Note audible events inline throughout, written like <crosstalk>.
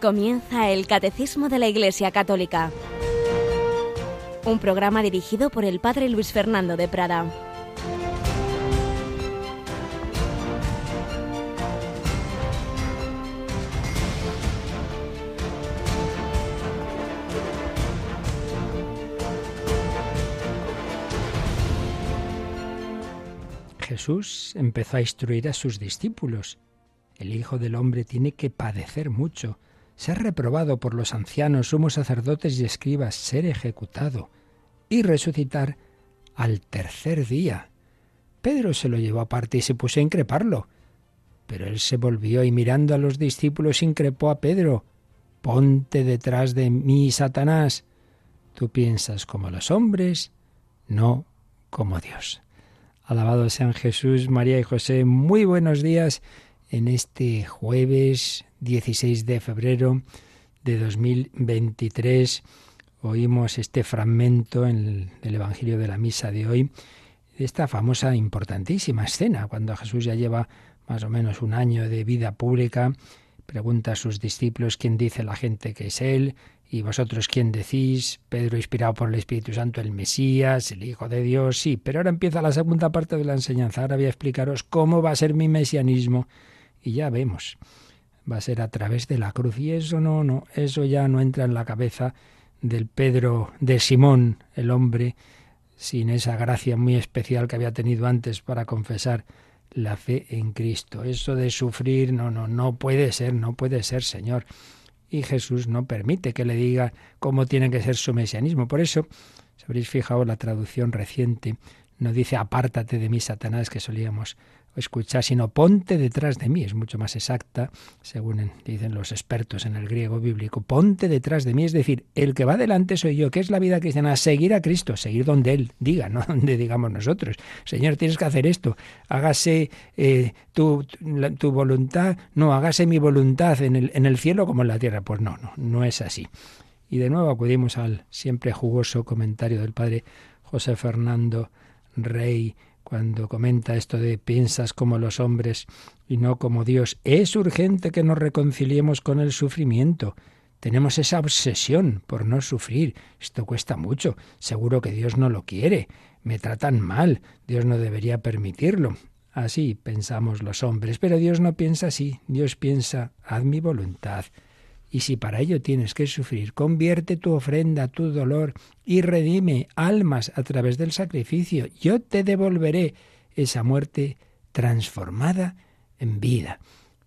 Comienza el Catecismo de la Iglesia Católica, un programa dirigido por el Padre Luis Fernando de Prada. Jesús empezó a instruir a sus discípulos. El Hijo del Hombre tiene que padecer mucho ser reprobado por los ancianos, sumos sacerdotes y escribas, ser ejecutado y resucitar al tercer día. Pedro se lo llevó aparte y se puso a increparlo. Pero él se volvió y mirando a los discípulos increpó a Pedro. Ponte detrás de mí, Satanás. Tú piensas como los hombres, no como Dios. Alabado sean Jesús, María y José. Muy buenos días en este jueves 16 de febrero de 2023. Oímos este fragmento en el, del Evangelio de la Misa de hoy, de esta famosa, importantísima escena, cuando Jesús ya lleva más o menos un año de vida pública, pregunta a sus discípulos quién dice la gente que es Él, y vosotros quién decís, Pedro inspirado por el Espíritu Santo, el Mesías, el Hijo de Dios, sí, pero ahora empieza la segunda parte de la enseñanza, ahora voy a explicaros cómo va a ser mi mesianismo, y ya vemos va a ser a través de la cruz. Y eso no, no, eso ya no entra en la cabeza del Pedro de Simón, el hombre, sin esa gracia muy especial que había tenido antes para confesar la fe en Cristo. Eso de sufrir, no, no, no puede ser, no puede ser, Señor. Y Jesús no permite que le diga cómo tiene que ser su mesianismo. Por eso, si habréis fijado la traducción reciente, no dice apártate de mí, Satanás, que solíamos escuchar, sino ponte detrás de mí. Es mucho más exacta, según dicen los expertos en el griego bíblico. Ponte detrás de mí, es decir, el que va delante soy yo. ¿Qué es la vida cristiana? Seguir a Cristo, seguir donde Él diga, <laughs> no donde digamos nosotros. Señor, tienes que hacer esto. Hágase eh, tu, tu, voluntad, no, hágase mi voluntad en el, en el cielo como en la tierra. Pues no, no, no es así. Y de nuevo acudimos al siempre jugoso comentario del padre José Fernando Rey cuando comenta esto de piensas como los hombres y no como Dios. Es urgente que nos reconciliemos con el sufrimiento. Tenemos esa obsesión por no sufrir. Esto cuesta mucho. Seguro que Dios no lo quiere. Me tratan mal. Dios no debería permitirlo. Así pensamos los hombres. Pero Dios no piensa así. Dios piensa, haz mi voluntad. Y si para ello tienes que sufrir, convierte tu ofrenda, tu dolor y redime almas a través del sacrificio. Yo te devolveré esa muerte transformada en vida.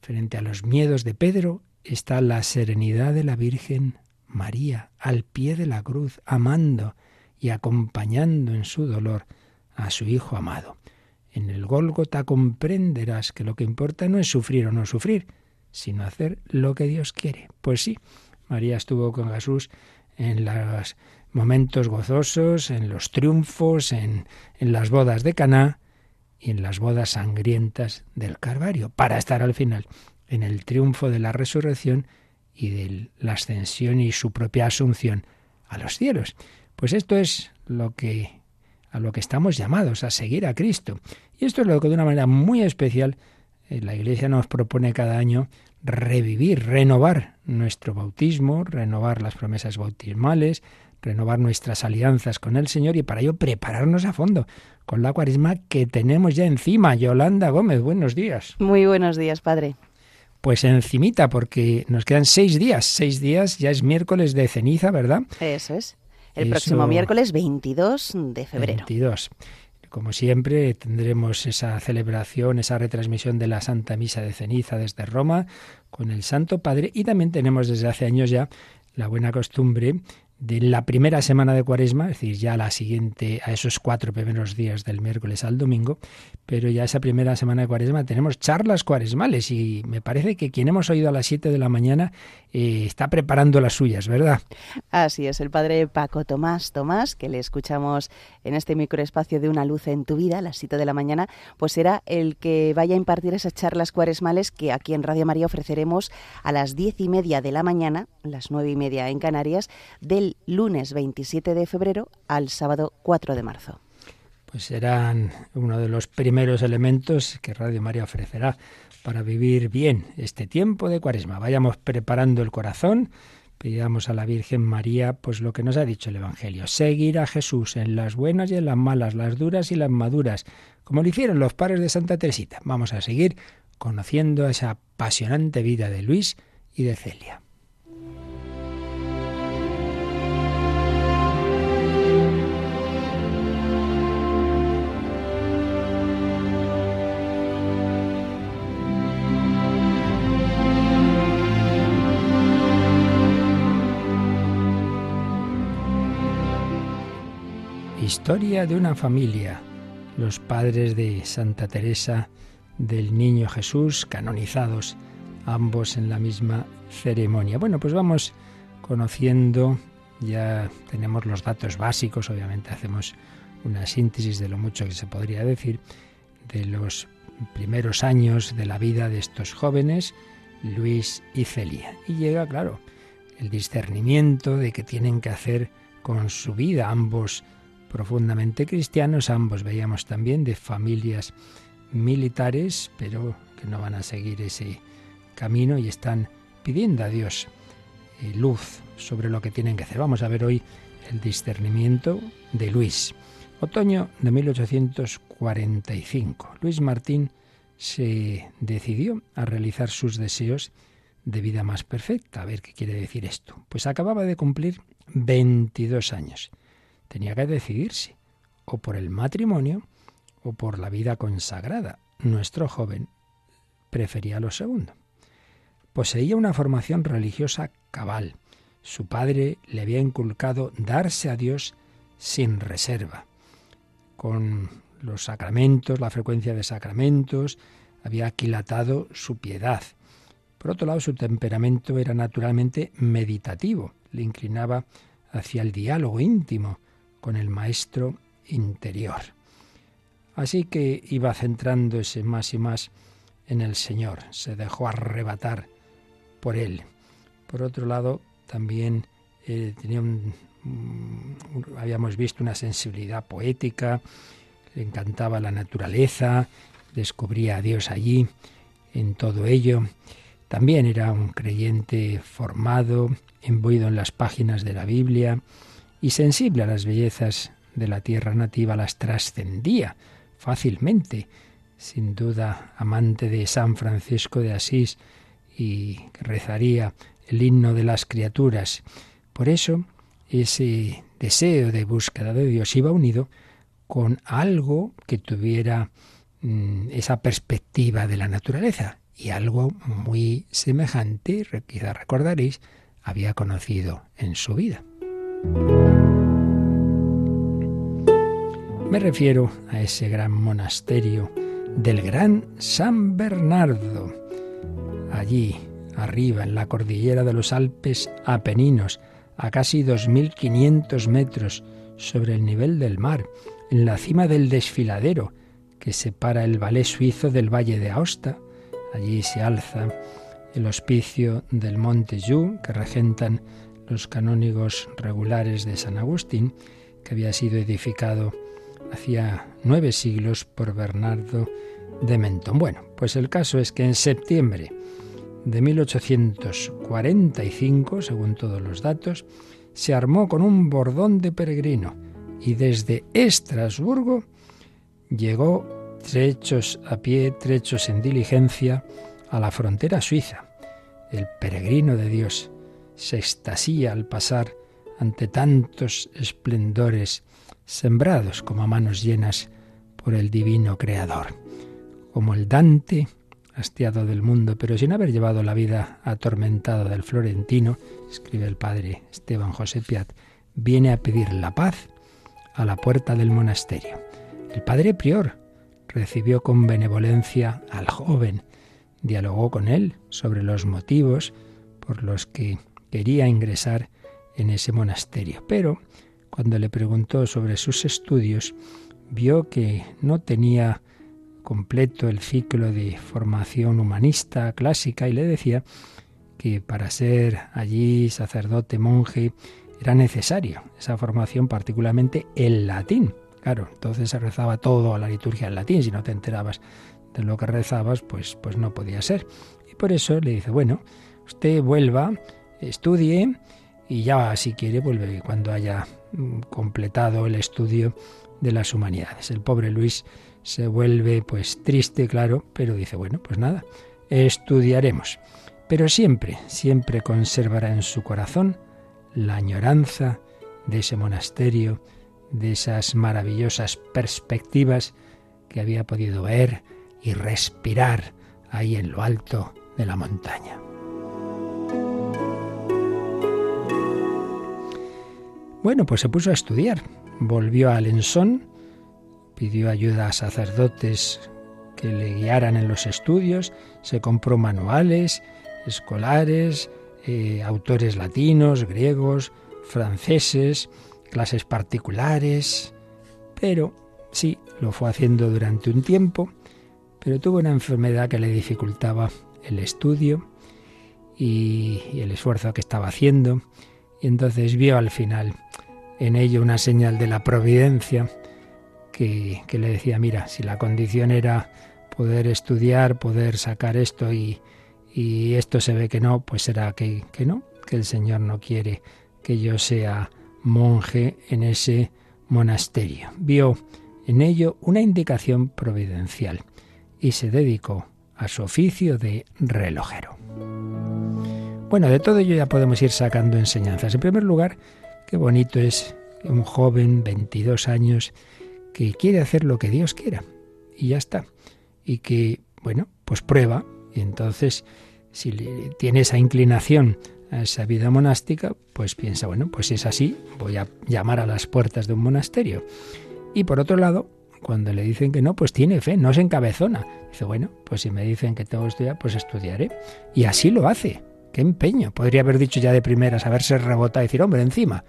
Frente a los miedos de Pedro está la serenidad de la Virgen María, al pie de la cruz, amando y acompañando en su dolor a su Hijo amado. En el Gólgota comprenderás que lo que importa no es sufrir o no sufrir, sino hacer lo que Dios quiere. Pues sí, María estuvo con Jesús en los momentos gozosos, en los triunfos, en, en las bodas de Caná y en las bodas sangrientas del Calvario, para estar al final en el triunfo de la resurrección y de la ascensión y su propia asunción a los cielos. Pues esto es lo que a lo que estamos llamados a seguir a Cristo. Y esto es lo que de una manera muy especial la Iglesia nos propone cada año revivir, renovar nuestro bautismo, renovar las promesas bautismales, renovar nuestras alianzas con el Señor y para ello prepararnos a fondo con la cuaresma que tenemos ya encima. Yolanda Gómez, buenos días. Muy buenos días, Padre. Pues encimita, porque nos quedan seis días. Seis días, ya es miércoles de ceniza, ¿verdad? Eso es. El próximo miércoles 22 de febrero. 22. Como siempre, tendremos esa celebración, esa retransmisión de la Santa Misa de Ceniza desde Roma con el Santo Padre. Y también tenemos desde hace años ya la buena costumbre de la primera semana de Cuaresma, es decir, ya la siguiente a esos cuatro primeros días del miércoles al domingo, pero ya esa primera semana de Cuaresma tenemos charlas cuaresmales y me parece que quien hemos oído a las 7 de la mañana eh, está preparando las suyas, ¿verdad? Así es, el padre Paco Tomás Tomás, que le escuchamos en este microespacio de Una luz en tu vida a las 7 de la mañana, pues será el que vaya a impartir esas charlas cuaresmales que aquí en Radio María ofreceremos a las diez y media de la mañana, las nueve y media en Canarias, del lunes 27 de febrero al sábado 4 de marzo. pues serán uno de los primeros elementos que Radio María ofrecerá para vivir bien este tiempo de Cuaresma. Vayamos preparando el corazón, pidamos a la Virgen María pues lo que nos ha dicho el Evangelio, seguir a Jesús en las buenas y en las malas, las duras y las maduras, como lo hicieron los padres de Santa Teresita. Vamos a seguir conociendo esa apasionante vida de Luis y de Celia. Historia de una familia. Los padres de Santa Teresa del Niño Jesús, canonizados ambos en la misma ceremonia. Bueno, pues vamos conociendo, ya tenemos los datos básicos, obviamente hacemos una síntesis de lo mucho que se podría decir, de los primeros años de la vida de estos jóvenes, Luis y Celia. Y llega, claro, el discernimiento de que tienen que hacer con su vida ambos profundamente cristianos, ambos veíamos también de familias militares, pero que no van a seguir ese camino y están pidiendo a Dios eh, luz sobre lo que tienen que hacer. Vamos a ver hoy el discernimiento de Luis. Otoño de 1845. Luis Martín se decidió a realizar sus deseos de vida más perfecta. A ver qué quiere decir esto. Pues acababa de cumplir 22 años tenía que decidirse o por el matrimonio o por la vida consagrada. Nuestro joven prefería lo segundo. Poseía una formación religiosa cabal. Su padre le había inculcado darse a Dios sin reserva. Con los sacramentos, la frecuencia de sacramentos, había aquilatado su piedad. Por otro lado, su temperamento era naturalmente meditativo, le inclinaba hacia el diálogo íntimo, con el maestro interior. Así que iba centrándose más y más en el Señor, se dejó arrebatar por él. Por otro lado, también eh, tenía un, habíamos visto una sensibilidad poética, le encantaba la naturaleza, descubría a Dios allí, en todo ello. También era un creyente formado, imbuido en las páginas de la Biblia, y sensible a las bellezas de la tierra nativa las trascendía fácilmente, sin duda amante de San Francisco de Asís y que rezaría el himno de las criaturas. Por eso ese deseo de búsqueda de Dios iba unido con algo que tuviera mm, esa perspectiva de la naturaleza y algo muy semejante, quizá recordaréis, había conocido en su vida. Me refiero a ese gran monasterio del gran San Bernardo, allí arriba en la cordillera de los Alpes Apeninos, a casi 2.500 metros sobre el nivel del mar, en la cima del desfiladero que separa el valle suizo del valle de Aosta. Allí se alza el hospicio del monte Yu, que regentan los canónigos regulares de San Agustín, que había sido edificado hacía nueve siglos por Bernardo de Mentón. Bueno, pues el caso es que en septiembre de 1845, según todos los datos, se armó con un bordón de peregrino y desde Estrasburgo llegó trechos a pie, trechos en diligencia, a la frontera suiza. El peregrino de Dios se extasía al pasar ante tantos esplendores sembrados como a manos llenas por el divino Creador, como el Dante, hastiado del mundo, pero sin haber llevado la vida atormentada del florentino, escribe el padre Esteban José Piat, viene a pedir la paz a la puerta del monasterio. El padre prior recibió con benevolencia al joven, dialogó con él sobre los motivos por los que quería ingresar en ese monasterio, pero cuando le preguntó sobre sus estudios, vio que no tenía completo el ciclo de formación humanista clásica y le decía que para ser allí sacerdote, monje, era necesario esa formación, particularmente el latín, Claro, entonces se rezaba todo a la liturgia en latín, si no te enterabas de lo que rezabas, pues, pues no podía ser. Y por eso le dice, bueno, usted vuelva, estudie y ya si quiere vuelve cuando haya mm, completado el estudio de las humanidades. El pobre Luis se vuelve pues triste, claro, pero dice, bueno, pues nada, estudiaremos. Pero siempre, siempre conservará en su corazón la añoranza de ese monasterio, de esas maravillosas perspectivas que había podido ver y respirar ahí en lo alto de la montaña. Bueno, pues se puso a estudiar. Volvió a Alençon, pidió ayuda a sacerdotes que le guiaran en los estudios, se compró manuales escolares, eh, autores latinos, griegos, franceses, clases particulares, pero sí, lo fue haciendo durante un tiempo, pero tuvo una enfermedad que le dificultaba el estudio y, y el esfuerzo que estaba haciendo, y entonces vio al final en ello una señal de la providencia que, le decía, mira, si la condición era poder estudiar, poder sacar esto y, esto se ve que no, pues será que, que no, que el Señor no quiere que yo sea monje en ese monasterio. Vio en ello una indicación providencial y se dedicó a su oficio de relojero. Bueno, de todo ello ya podemos ir sacando enseñanzas. En primer lugar, Qué bonito es un joven, 22 años, que quiere hacer lo que Dios quiera. Y ya está. Y que, bueno, pues prueba. Y entonces, si tiene esa inclinación a esa vida monástica, pues piensa, bueno, pues es así, voy a llamar a las puertas de un monasterio. Y por otro lado, cuando le dicen que no, pues tiene fe, no se encabezona. Dice, bueno, pues si me dicen que tengo que estudiar, pues estudiaré. Y así lo hace. Qué empeño. Podría haber dicho ya de primeras, haberse rebotado y decir, hombre, encima,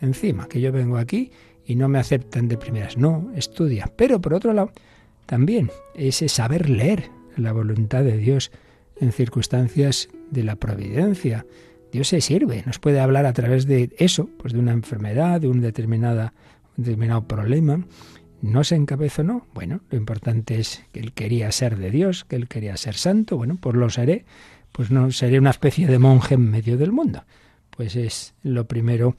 encima, que yo vengo aquí y no me aceptan de primeras. No, estudia. Pero por otro lado, también ese saber leer la voluntad de Dios en circunstancias de la providencia. Dios se sirve, nos puede hablar a través de eso, pues de una enfermedad, de un, determinada, un determinado problema. ¿No se encabezó no? Bueno, lo importante es que él quería ser de Dios, que él quería ser santo. Bueno, pues lo seré pues no seré una especie de monje en medio del mundo. Pues es lo primero,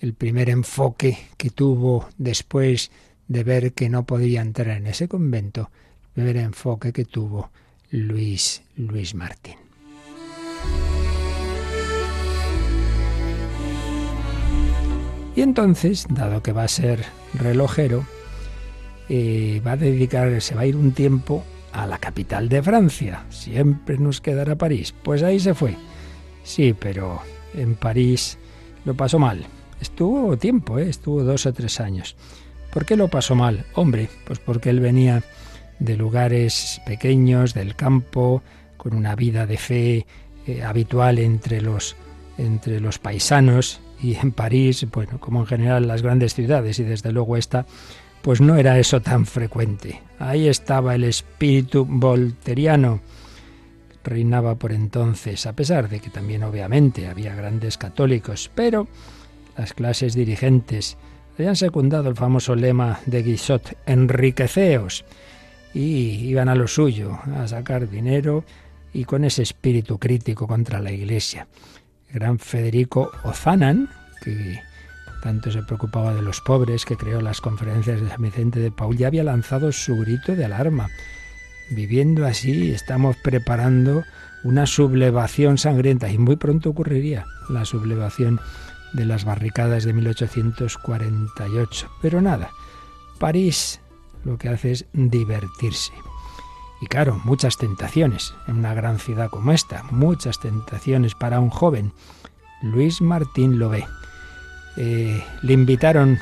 el primer enfoque que tuvo después de ver que no podía entrar en ese convento, el primer enfoque que tuvo Luis Luis Martín. Y entonces, dado que va a ser relojero, eh, va a dedicar, se va a ir un tiempo a la capital de Francia. Siempre nos quedará París. Pues ahí se fue. Sí, pero en París lo pasó mal. Estuvo tiempo, ¿eh? estuvo dos o tres años. ¿Por qué lo pasó mal? Hombre, pues porque él venía de lugares pequeños, del campo, con una vida de fe eh, habitual entre los, entre los paisanos y en París, bueno, como en general las grandes ciudades y desde luego esta, pues no era eso tan frecuente. Ahí estaba el espíritu volteriano. Reinaba por entonces, a pesar de que también obviamente había grandes católicos, pero las clases dirigentes habían secundado el famoso lema de Guissot, enriqueceos, y iban a lo suyo, a sacar dinero y con ese espíritu crítico contra la Iglesia. Gran Federico Ozanan, que tanto se preocupaba de los pobres, que creó las conferencias de San Vicente de Paul, ya había lanzado su grito de alarma. Viviendo así, estamos preparando una sublevación sangrienta y muy pronto ocurriría la sublevación de las barricadas de 1848. Pero nada, París lo que hace es divertirse. Y claro, muchas tentaciones en una gran ciudad como esta, muchas tentaciones para un joven. Luis Martín lo ve eh, le invitaron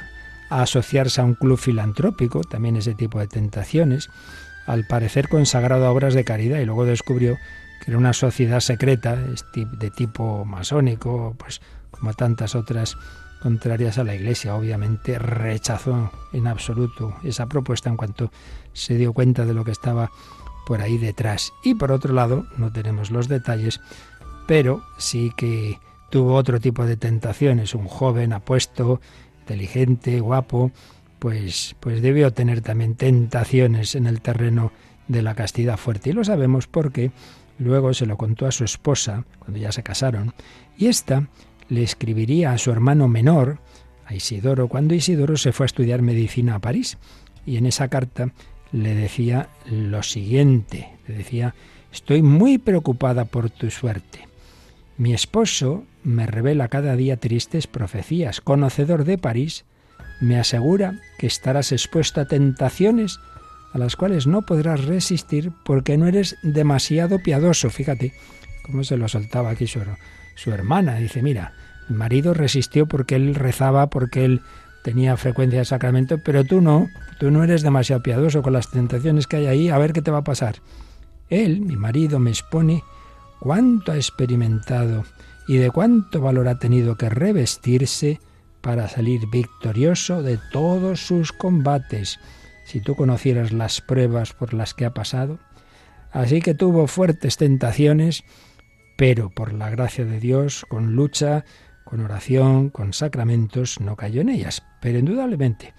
a asociarse a un club filantrópico, también ese tipo de tentaciones, al parecer consagrado a obras de caridad y luego descubrió que era una sociedad secreta de tipo masónico, pues como tantas otras contrarias a la Iglesia. Obviamente rechazó en absoluto esa propuesta en cuanto se dio cuenta de lo que estaba por ahí detrás. Y por otro lado, no tenemos los detalles, pero sí que tuvo otro tipo de tentaciones, un joven apuesto, inteligente, guapo, pues, pues debió tener también tentaciones en el terreno de la castidad fuerte. Y lo sabemos porque luego se lo contó a su esposa, cuando ya se casaron, y ésta le escribiría a su hermano menor, a Isidoro, cuando Isidoro se fue a estudiar medicina a París. Y en esa carta le decía lo siguiente, le decía, estoy muy preocupada por tu suerte. Mi esposo me revela cada día tristes profecías. Conocedor de París, me asegura que estarás expuesto a tentaciones a las cuales no podrás resistir porque no eres demasiado piadoso. Fíjate cómo se lo soltaba aquí su, su hermana. Dice, mira, mi marido resistió porque él rezaba, porque él tenía frecuencia de sacramento, pero tú no, tú no eres demasiado piadoso con las tentaciones que hay ahí, a ver qué te va a pasar. Él, mi marido, me expone cuánto ha experimentado y de cuánto valor ha tenido que revestirse para salir victorioso de todos sus combates. Si tú conocieras las pruebas por las que ha pasado. Así que tuvo fuertes tentaciones, pero por la gracia de Dios, con lucha, con oración, con sacramentos, no cayó en ellas. Pero indudablemente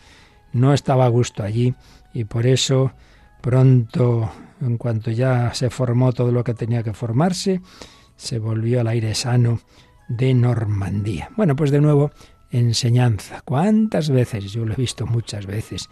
no estaba a gusto allí y por eso pronto, en cuanto ya se formó todo lo que tenía que formarse, se volvió al aire sano de Normandía. Bueno, pues de nuevo, enseñanza. ¿Cuántas veces? Yo lo he visto muchas veces.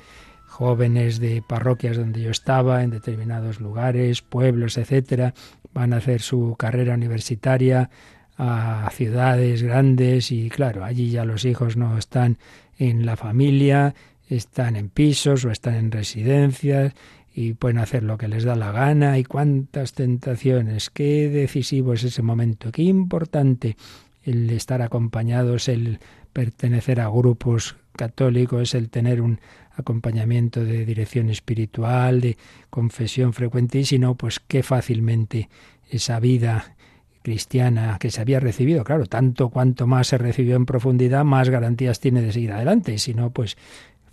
Jóvenes de parroquias donde yo estaba, en determinados lugares, pueblos, etcétera, van a hacer su carrera universitaria a ciudades grandes y claro, allí ya los hijos no están en la familia, están en pisos o están en residencias y pueden hacer lo que les da la gana. Y cuántas tentaciones, qué decisivo es ese momento, qué importante el estar acompañados, el pertenecer a grupos católicos, el tener un acompañamiento de dirección espiritual, de confesión frecuente, y si no, pues qué fácilmente esa vida cristiana que se había recibido, claro, tanto cuanto más se recibió en profundidad, más garantías tiene de seguir adelante, y si no, pues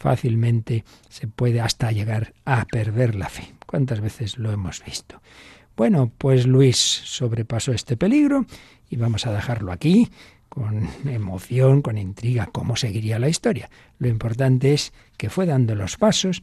fácilmente se puede hasta llegar a perder la fe. ¿Cuántas veces lo hemos visto? Bueno, pues Luis sobrepasó este peligro y vamos a dejarlo aquí con emoción, con intriga, cómo seguiría la historia. Lo importante es que fue dando los pasos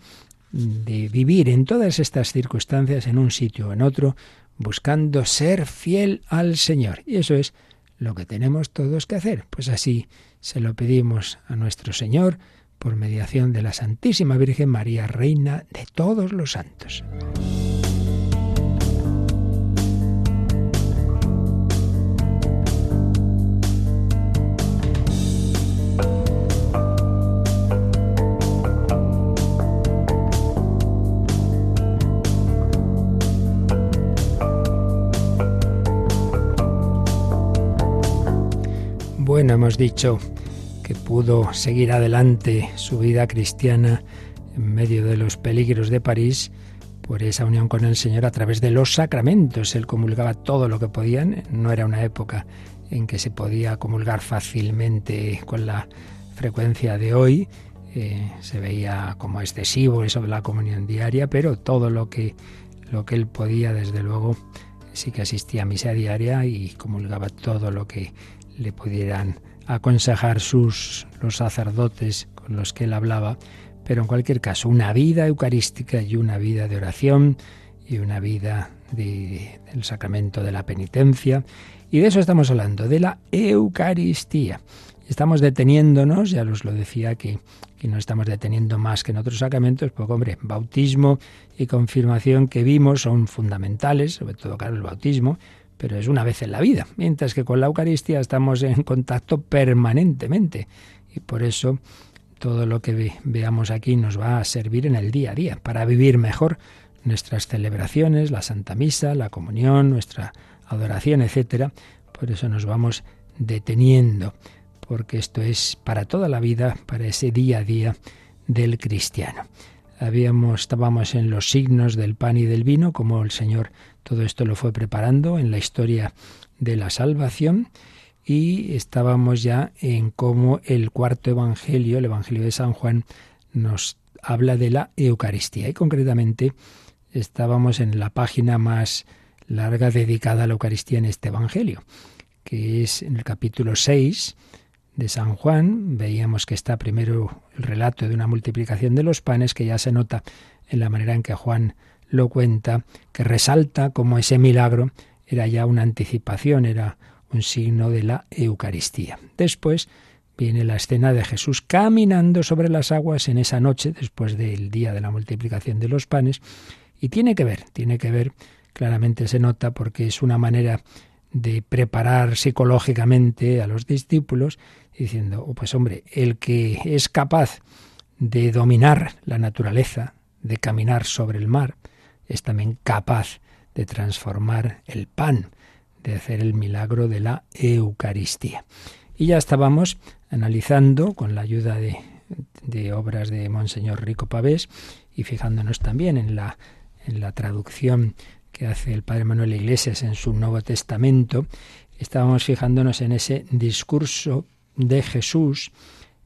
de vivir en todas estas circunstancias en un sitio o en otro, buscando ser fiel al Señor. Y eso es lo que tenemos todos que hacer. Pues así se lo pedimos a nuestro Señor, por mediación de la Santísima Virgen María, Reina de todos los santos. Bueno, hemos dicho pudo seguir adelante su vida cristiana en medio de los peligros de París por esa unión con el Señor a través de los sacramentos. Él comulgaba todo lo que podían. No era una época en que se podía comulgar fácilmente con la frecuencia de hoy. Eh, se veía como excesivo eso de la comunión diaria, pero todo lo que, lo que él podía, desde luego, sí que asistía a misa diaria y comulgaba todo lo que le pudieran aconsejar sus los sacerdotes con los que él hablaba, pero en cualquier caso, una vida eucarística y una vida de oración y una vida de, del sacramento de la penitencia. Y de eso estamos hablando, de la Eucaristía. Estamos deteniéndonos, ya os lo decía que, que no estamos deteniendo más que en otros sacramentos, porque hombre, bautismo y confirmación que vimos son fundamentales, sobre todo claro el bautismo, pero es una vez en la vida, mientras que con la Eucaristía estamos en contacto permanentemente y por eso todo lo que veamos aquí nos va a servir en el día a día para vivir mejor nuestras celebraciones, la Santa Misa, la comunión, nuestra adoración, etcétera. Por eso nos vamos deteniendo, porque esto es para toda la vida, para ese día a día del cristiano. Habíamos, estábamos en los signos del pan y del vino, como el Señor todo esto lo fue preparando en la historia de la salvación y estábamos ya en cómo el cuarto evangelio, el evangelio de San Juan, nos habla de la Eucaristía. Y concretamente estábamos en la página más larga dedicada a la Eucaristía en este evangelio, que es en el capítulo 6 de San Juan, veíamos que está primero el relato de una multiplicación de los panes, que ya se nota en la manera en que Juan lo cuenta, que resalta como ese milagro era ya una anticipación, era un signo de la Eucaristía. Después viene la escena de Jesús caminando sobre las aguas en esa noche, después del día de la multiplicación de los panes, y tiene que ver, tiene que ver, claramente se nota, porque es una manera de preparar psicológicamente a los discípulos, diciendo, oh, pues hombre, el que es capaz de dominar la naturaleza, de caminar sobre el mar, es también capaz de transformar el pan, de hacer el milagro de la Eucaristía. Y ya estábamos analizando con la ayuda de, de obras de Monseñor Rico Pavés y fijándonos también en la, en la traducción que hace el Padre Manuel Iglesias en su Nuevo Testamento, estábamos fijándonos en ese discurso de Jesús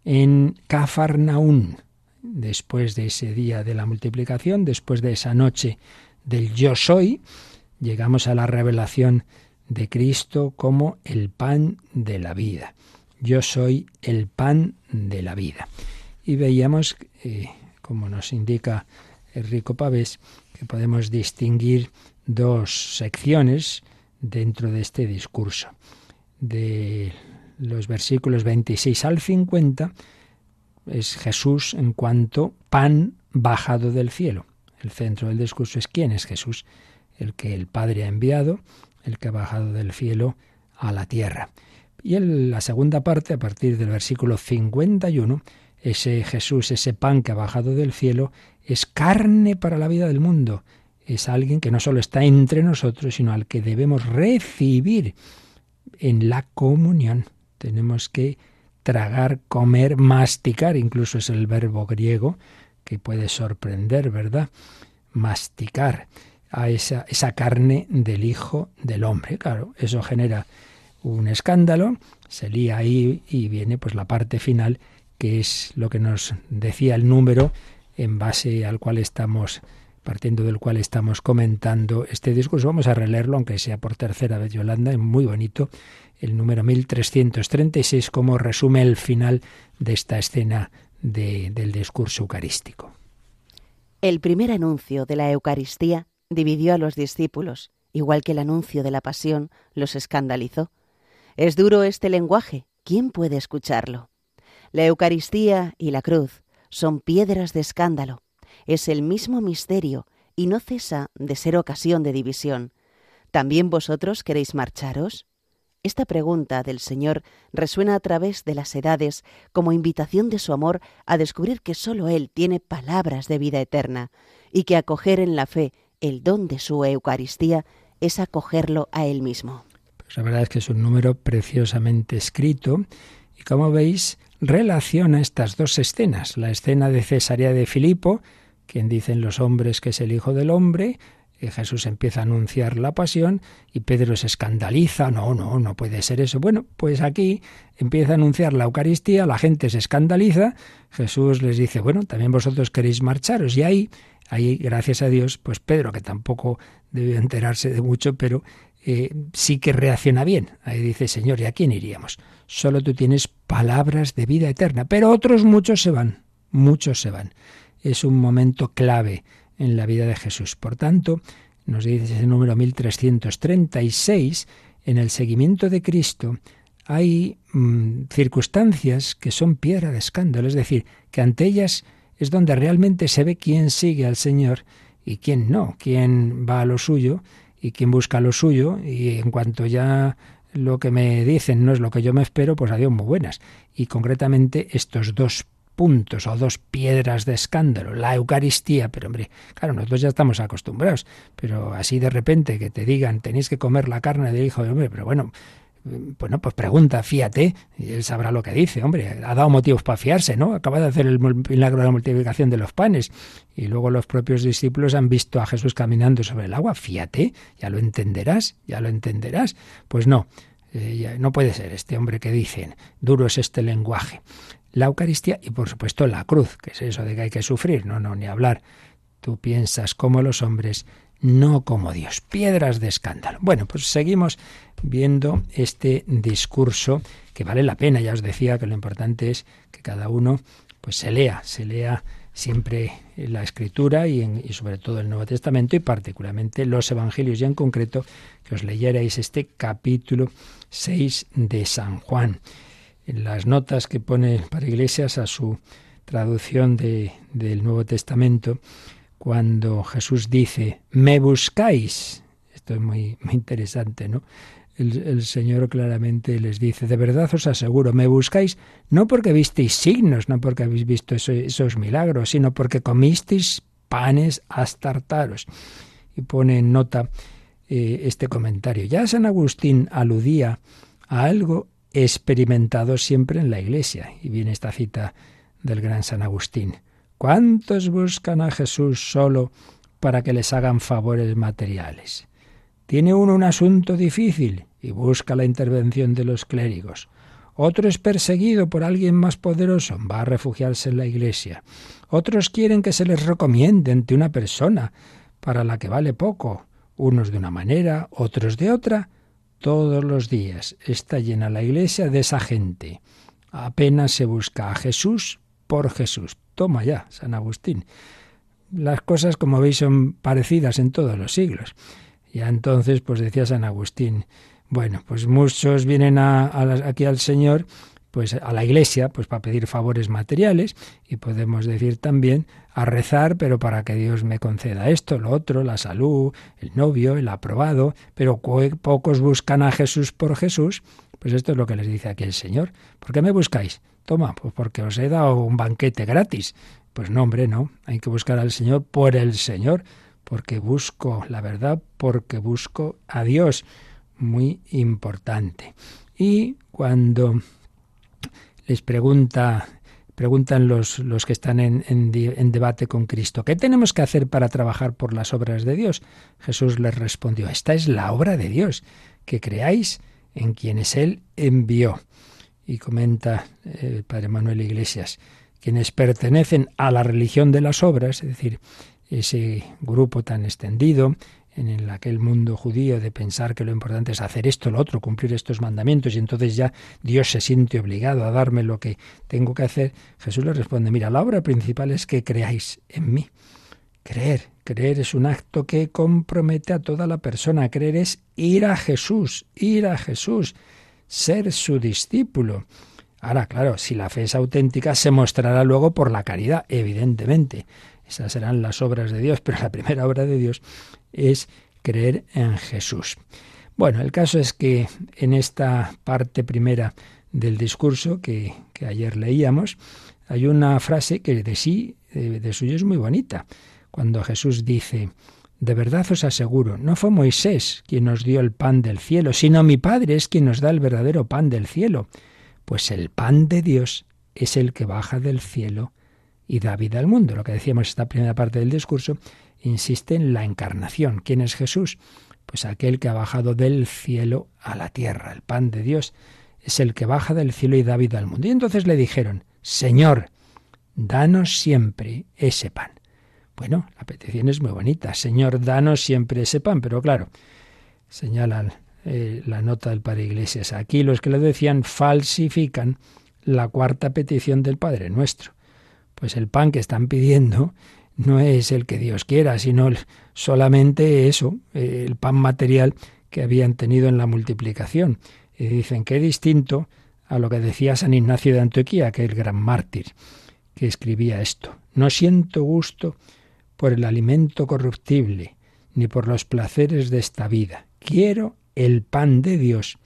en Cafarnaún, después de ese día de la multiplicación, después de esa noche del yo soy, llegamos a la revelación de Cristo como el pan de la vida. Yo soy el pan de la vida. Y veíamos, eh, como nos indica el rico Pavés, que podemos distinguir dos secciones dentro de este discurso. De los versículos 26 al 50 es Jesús en cuanto pan bajado del cielo. El centro del discurso es quién es Jesús, el que el Padre ha enviado, el que ha bajado del cielo a la tierra. Y en la segunda parte, a partir del versículo 51, ese Jesús, ese pan que ha bajado del cielo, es carne para la vida del mundo, es alguien que no solo está entre nosotros, sino al que debemos recibir en la comunión. Tenemos que tragar, comer, masticar, incluso es el verbo griego que puede sorprender, ¿verdad? Masticar a esa, esa carne del Hijo del Hombre. Claro, eso genera un escándalo, se lía ahí y viene pues la parte final, que es lo que nos decía el número en base al cual estamos partiendo del cual estamos comentando este discurso. Vamos a releerlo, aunque sea por tercera vez, Yolanda, es muy bonito, el número 1336, como resume el final de esta escena del discurso eucarístico. El primer anuncio de la Eucaristía dividió a los discípulos, igual que el anuncio de la pasión los escandalizó. Es duro este lenguaje, ¿quién puede escucharlo? La Eucaristía y la cruz son piedras de escándalo es el mismo misterio y no cesa de ser ocasión de división. ¿También vosotros queréis marcharos? Esta pregunta del Señor resuena a través de las edades como invitación de su amor a descubrir que sólo Él tiene palabras de vida eterna y que acoger en la fe el don de su Eucaristía es acogerlo a Él mismo. Pues la verdad es que es un número preciosamente escrito y como veis relaciona estas dos escenas, la escena de Cesarea de Filipo, quien dicen los hombres que es el Hijo del Hombre, Jesús empieza a anunciar la pasión y Pedro se escandaliza, no, no, no puede ser eso. Bueno, pues aquí empieza a anunciar la Eucaristía, la gente se escandaliza, Jesús les dice, bueno, también vosotros queréis marcharos y ahí, ahí, gracias a Dios, pues Pedro, que tampoco debió enterarse de mucho, pero eh, sí que reacciona bien. Ahí dice, Señor, ¿y a quién iríamos? Solo tú tienes palabras de vida eterna, pero otros muchos se van, muchos se van es un momento clave en la vida de Jesús. Por tanto, nos dice ese número 1336, en el seguimiento de Cristo hay mm, circunstancias que son piedra de escándalo, es decir, que ante ellas es donde realmente se ve quién sigue al Señor y quién no, quién va a lo suyo y quién busca lo suyo y en cuanto ya lo que me dicen no es lo que yo me espero, pues adiós muy buenas. Y concretamente estos dos puntos o dos piedras de escándalo, la Eucaristía, pero hombre, claro, nosotros ya estamos acostumbrados, pero así de repente que te digan tenéis que comer la carne del Hijo de Hombre, pero bueno, bueno, pues pregunta, fíate, y él sabrá lo que dice, hombre, ha dado motivos para fiarse, ¿no? Acaba de hacer el milagro de la multiplicación de los panes y luego los propios discípulos han visto a Jesús caminando sobre el agua, fíate, ya lo entenderás, ya lo entenderás. Pues no, eh, no puede ser este hombre que dicen, duro es este lenguaje la Eucaristía y por supuesto la cruz, que es eso de que hay que sufrir, no, no, ni hablar. Tú piensas como los hombres, no como Dios, piedras de escándalo. Bueno, pues seguimos viendo este discurso que vale la pena, ya os decía que lo importante es que cada uno pues se lea, se lea siempre la escritura y, y, sobre todo el Nuevo Testamento y particularmente los Evangelios y en concreto que os leyerais este capítulo 6 de San Juan. En las notas que pone para Iglesias a su traducción de, del Nuevo Testamento, cuando Jesús dice, me buscáis, esto es muy, muy interesante, ¿no? el, Señor claramente les dice, de verdad os aseguro, me buscáis no porque visteis signos, no porque habéis visto esos milagros, sino porque comisteis panes astartaros. Y pone en nota eh, este comentario. Ya San Agustín aludía a algo experimentado siempre en la Iglesia. Y viene esta cita del gran San Agustín. ¿Cuántos buscan a Jesús solo para que les hagan favores materiales? Tiene uno un asunto difícil y busca la intervención de los clérigos. Otro es perseguido por alguien más poderoso, va a refugiarse en la iglesia. Otros quieren que se les recomiende ante una persona para la que vale poco, unos de una manera, otros de otra. Todos los días está llena la iglesia de esa gente. Apenas se busca a Jesús por Jesús. Toma ya, San Agustín. Las cosas, como veis, son parecidas en todos los siglos. Ya entonces, pues decía San Agustín, bueno, pues muchos vienen a, aquí al Señor, pues a la iglesia, pues para pedir favores materiales y podemos decir también a rezar, pero para que Dios me conceda esto, lo otro, la salud, el novio, el aprobado, pero pocos buscan a Jesús por Jesús, pues esto es lo que les dice aquí el Señor. ¿Por qué me buscáis? Toma, pues porque os he dado un banquete gratis. Pues no, hombre, no, hay que buscar al Señor por el Señor porque busco la verdad, porque busco a Dios. Muy importante. Y cuando les pregunta, preguntan los, los que están en, en, debate con Cristo, ¿qué tenemos que hacer para trabajar por las obras de Dios? Jesús les respondió, esta es la obra de Dios, que creáis en quienes Él envió. Y comenta el eh, Padre Manuel Iglesias, quienes pertenecen a la religión de las obras, es decir, ese grupo tan extendido en aquel mundo judío de pensar que lo importante es hacer esto, lo otro, cumplir estos mandamientos y entonces ya Dios se siente obligado a darme lo que tengo que hacer, Jesús le responde, mira, la obra principal es que creáis en mí. Creer, creer es un acto que compromete a toda la persona, creer es ir a Jesús, ir a Jesús, ser su discípulo. Ahora, claro, si la fe es auténtica, se mostrará luego por la caridad, evidentemente. Esas serán las obras de Dios, <laughs> pero la primera obra de Dios es creer en Jesús. Bueno, el caso es que en esta parte primera del discurso que, ayer leíamos, hay una frase que de sí, de, de suyo es muy bonita. Cuando Jesús dice, de verdad os aseguro, no fue Moisés quien nos dio el pan del cielo, sino mi Padre es quien nos da el verdadero pan del cielo. Pues el pan de Dios es el que baja del cielo y da vida al mundo. Lo que decíamos esta primera parte del discurso insiste en la encarnación. ¿Quién es Jesús? Pues aquel que ha bajado del cielo a la tierra. El pan de Dios es el que baja del cielo y da vida al mundo. Y entonces le dijeron, Señor, danos siempre ese pan. Bueno, la petición es muy bonita. Señor, danos siempre ese pan. Pero claro, señalan eh, la nota del Padre Iglesias. Aquí los que le decían falsifican la cuarta petición del Padre Nuestro pues el pan que están pidiendo no es el que Dios quiera, sino solamente eso, el pan material que habían tenido en la multiplicación. Y dicen que distinto a lo que decía San Ignacio de Antioquía, que el gran mártir, que escribía esto. No siento gusto por el alimento corruptible, ni por los placeres de esta vida. Quiero el pan de Dios,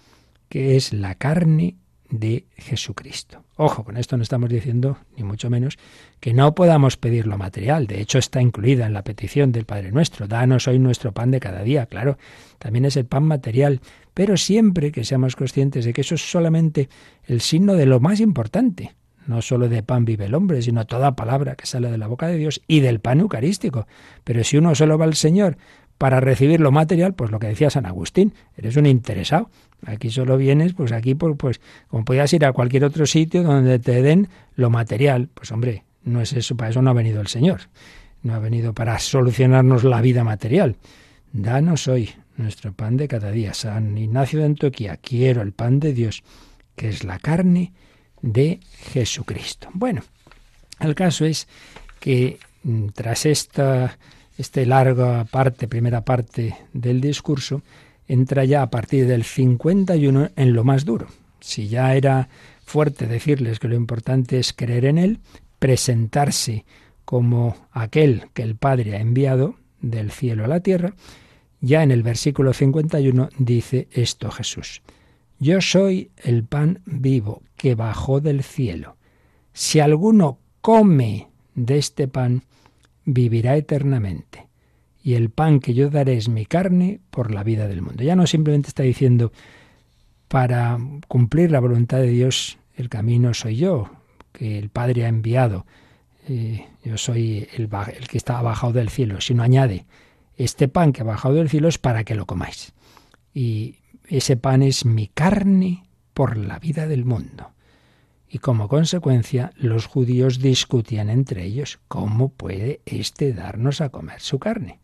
que es la carne de Jesucristo. Ojo, con esto no estamos diciendo, ni mucho menos, que no podamos pedir lo material. De hecho, está incluida en la petición del Padre Nuestro. Danos hoy nuestro pan de cada día. Claro, también es el pan material. Pero siempre que seamos conscientes de que eso es solamente el signo de lo más importante. No solo de pan vive el hombre, sino toda palabra que sale de la boca de Dios y del pan eucarístico. Pero si uno solo va al Señor para recibir lo material, pues lo que decía San Agustín, eres un interesado. Aquí solo vienes, pues aquí, pues, pues como podías ir a cualquier otro sitio donde te den lo material. Pues hombre, no es eso, para eso no ha venido el Señor. No ha venido para solucionarnos la vida material, Danos hoy nuestro pan de cada día. San Ignacio de Antioquía, quiero el pan de Dios, que es la carne de Jesucristo. Bueno, el caso es que mm, tras esta este larga parte, primera parte del discurso, entra ya a partir del 51 en lo más duro. Si ya era fuerte decirles que lo importante es creer en Él, presentarse como aquel que el Padre ha enviado del cielo a la tierra, ya en el versículo 51 dice esto Jesús. Yo soy el pan vivo que bajó del cielo. Si alguno come de este pan, vivirá eternamente. Y el pan que yo daré es mi carne por la vida del mundo. Ya no simplemente está diciendo, para cumplir la voluntad de Dios, el camino soy yo, que el Padre ha enviado. Eh, yo soy el, que está bajado del cielo, sino añade, este pan que ha bajado del cielo es para que lo comáis. Y ese pan es mi carne por la vida del mundo y como consecuencia los judíos discutían entre ellos cómo puede éste darnos a comer su carne.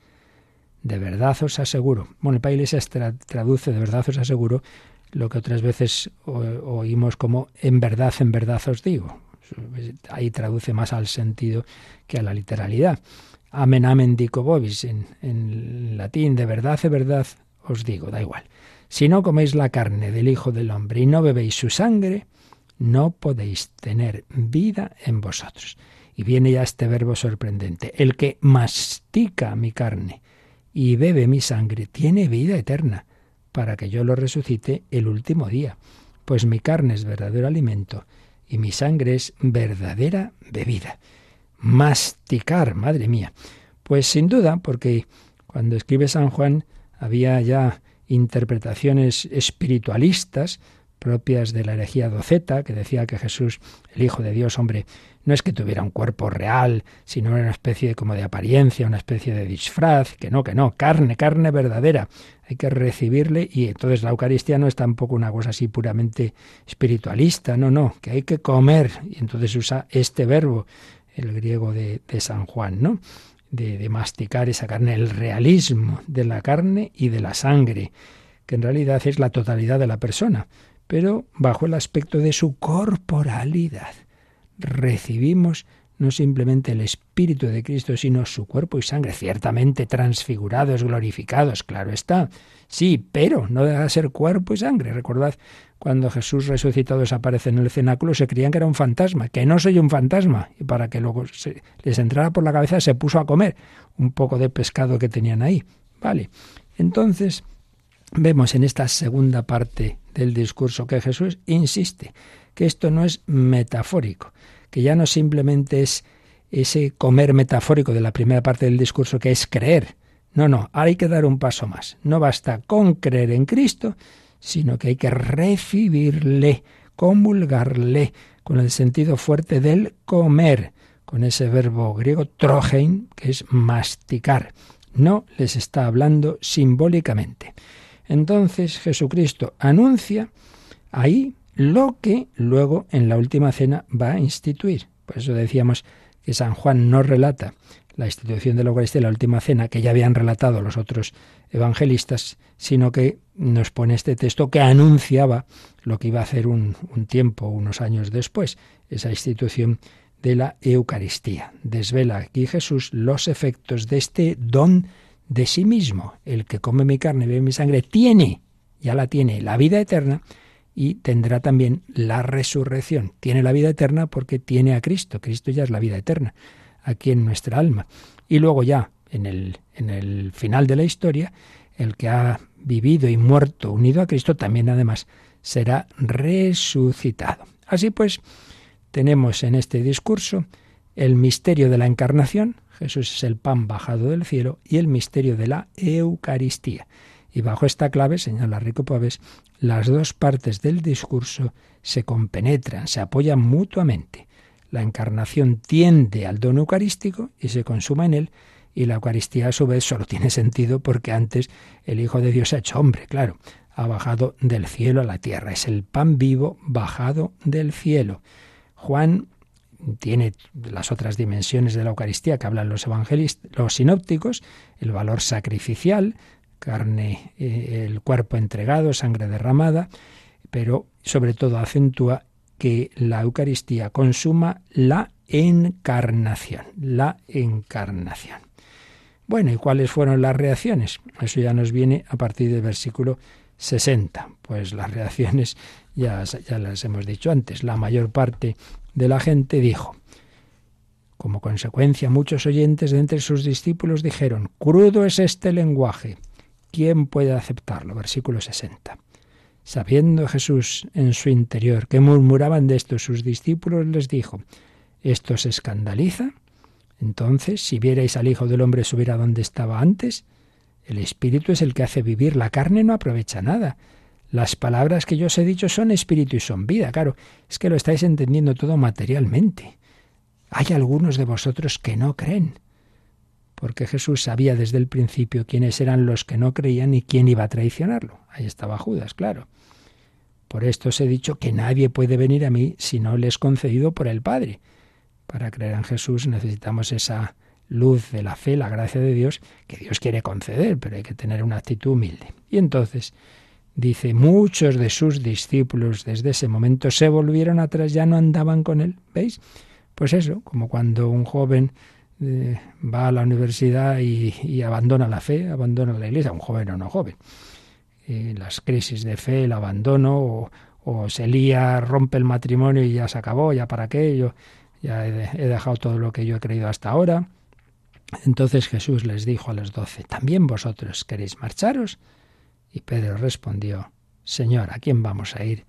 De verdad os aseguro, bueno, el país traduce de verdad os aseguro lo que otras veces oímos como en verdad, en verdad os digo. Ahí traduce más al sentido que a la literalidad. Amen, amen, dico vobis, en, en latín, de verdad, de verdad os digo, da igual. Si no coméis la carne del Hijo del Hombre y no bebéis su sangre, no podéis tener vida en vosotros. Y viene ya este verbo sorprendente. El que mastica mi carne y bebe mi sangre tiene vida eterna, para que yo lo resucite el último día. Pues mi carne es verdadero alimento y mi sangre es verdadera bebida. Masticar, madre mía. Pues sin duda, porque cuando escribe San Juan había ya interpretaciones espiritualistas propias de la herejía doceta, que decía que Jesús, el Hijo de Dios, hombre, no es que tuviera un cuerpo real, sino una especie como de apariencia, una especie de disfraz, que no, que no, carne, carne verdadera. Hay que recibirle y entonces la Eucaristía no es tampoco una cosa así puramente espiritualista, no, no, que hay que comer. Y entonces usa este verbo, el griego de, San Juan, ¿no? De, de masticar esa carne, el realismo de la carne y de la sangre, que en realidad es la totalidad de la persona pero bajo el aspecto de su corporalidad. Recibimos no simplemente el Espíritu de Cristo, sino su cuerpo y sangre, ciertamente transfigurados, glorificados, claro está. Sí, pero no deja de ser cuerpo y sangre. Recordad cuando Jesús resucitado desaparece en el cenáculo, se creían que era un fantasma, que no soy un fantasma. Y para que luego les entrara por la cabeza, se puso a comer un poco de pescado que tenían ahí. Vale. Entonces, vemos en esta segunda parte del discurso que Jesús insiste que esto no es metafórico, que ya no simplemente es ese comer metafórico de la primera parte del discurso que es creer. No, no, hay que dar un paso más. No basta con creer en Cristo, sino que hay que recibirle, comulgarle, con el sentido fuerte del comer, con ese verbo griego trogein, que es masticar. No les está hablando simbólicamente. Entonces Jesucristo anuncia ahí lo que luego en la última cena va a instituir. Por eso decíamos que San Juan no relata la institución de la Eucaristía en la última cena, que ya habían relatado los otros evangelistas, sino que nos pone este texto que anunciaba lo que iba a hacer un, un tiempo, unos años después, esa institución de la Eucaristía. Desvela aquí Jesús los efectos de este don de sí mismo. El que come mi carne y bebe mi sangre tiene, ya la tiene, la vida eterna y tendrá también la resurrección. Tiene la vida eterna porque tiene a Cristo. Cristo ya es la vida eterna aquí en nuestra alma. Y luego ya, en el, en el final de la historia, el que ha vivido y muerto unido a Cristo también además será resucitado. Así pues, tenemos en este discurso el misterio de la encarnación, Jesús es el pan bajado del cielo y el misterio de la Eucaristía. Y bajo esta clave, señala Rico Paves, las dos partes del discurso se compenetran, se apoyan mutuamente. La encarnación tiende al don eucarístico y se consuma en él, y la Eucaristía a su vez solo tiene sentido porque antes el Hijo de Dios ha hecho hombre, claro, ha bajado del cielo a la tierra, es el pan vivo bajado del cielo. Juan tiene las otras dimensiones de la Eucaristía que hablan los evangelistas, los sinópticos, el valor sacrificial, carne, eh, el cuerpo entregado, sangre derramada, pero sobre todo acentúa que la Eucaristía consuma la encarnación, la encarnación. Bueno, ¿y cuáles fueron las reacciones? Eso ya nos viene a partir del versículo 60. Pues las reacciones ya, ya las hemos dicho antes. La mayor parte de la gente dijo, como consecuencia, muchos oyentes de entre sus discípulos dijeron, crudo es este lenguaje, ¿quién puede aceptarlo? Versículo 60. Sabiendo Jesús en su interior que murmuraban de esto sus discípulos, les dijo, ¿esto se escandaliza? Entonces, si vierais al Hijo del Hombre subir a donde estaba antes, el Espíritu es el que hace vivir, la carne no aprovecha nada. Las palabras que yo os he dicho son espíritu y son vida. Claro, es que lo estáis entendiendo todo materialmente. Hay algunos de vosotros que no creen, porque Jesús sabía desde el principio quiénes eran los que no creían y quién iba a traicionarlo. Ahí estaba Judas, claro. Por esto os he dicho que nadie puede venir a mí si no le es concedido por el Padre. Para creer en Jesús necesitamos esa luz de la fe, la gracia de Dios, que Dios quiere conceder, pero hay que tener una actitud humilde. Y entonces, dice, muchos de sus discípulos desde ese momento se volvieron atrás, ya no andaban con él. ¿Veis? Pues eso, como cuando un joven eh, va a la universidad y, abandona la fe, abandona la iglesia, un joven o no joven. las crisis de fe, el abandono, o, se lía, rompe el matrimonio y ya se acabó, ya para qué, yo ya he, dejado todo lo que yo he creído hasta ahora. Entonces Jesús les dijo a los doce, ¿también vosotros queréis marcharos? Y Pedro respondió, Señor, ¿a quién vamos a ir?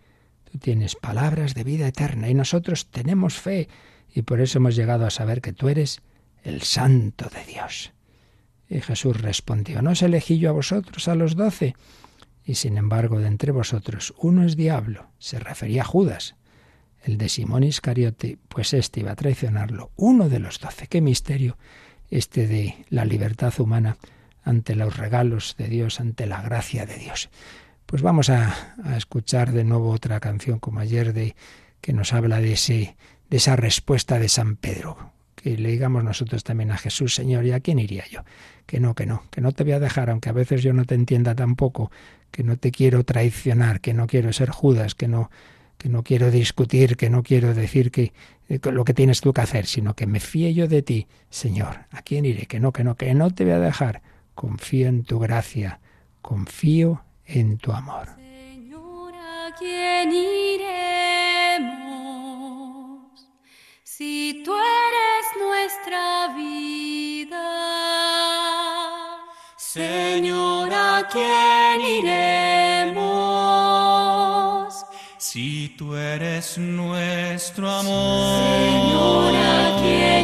Tú tienes palabras de vida eterna y nosotros tenemos fe y por eso hemos llegado a saber que tú eres el santo de Dios. Y Jesús respondió, ¿no os elegí yo a vosotros, a los doce? Y sin embargo, de entre vosotros uno es diablo. Se refería a Judas, el de Simón Iscariote, pues éste iba a traicionarlo, uno de los doce. Qué misterio este de la libertad humana ante los regalos de Dios, ante la gracia de Dios. Pues vamos a, escuchar de nuevo otra canción como ayer de que nos habla de esa respuesta de San Pedro. Que le digamos nosotros también a Jesús, Señor, ¿y a quién iría yo? Que no, que no, que no te voy a dejar, aunque a veces yo no te entienda tampoco, que no te quiero traicionar, que no quiero ser Judas, que no que no quiero discutir, que no quiero decir que, eh, lo que tienes tú que hacer, sino que me fíe yo de ti, Señor. ¿A quién iré? Que no, que no, que no te voy a dejar. Confío en tu gracia, confío en tu amor. Señor, ¿a quién iremos? Si tú eres nuestra vida. Señor, ¿a quién iremos? Si tú eres nuestro amor, Señor, ¿a quién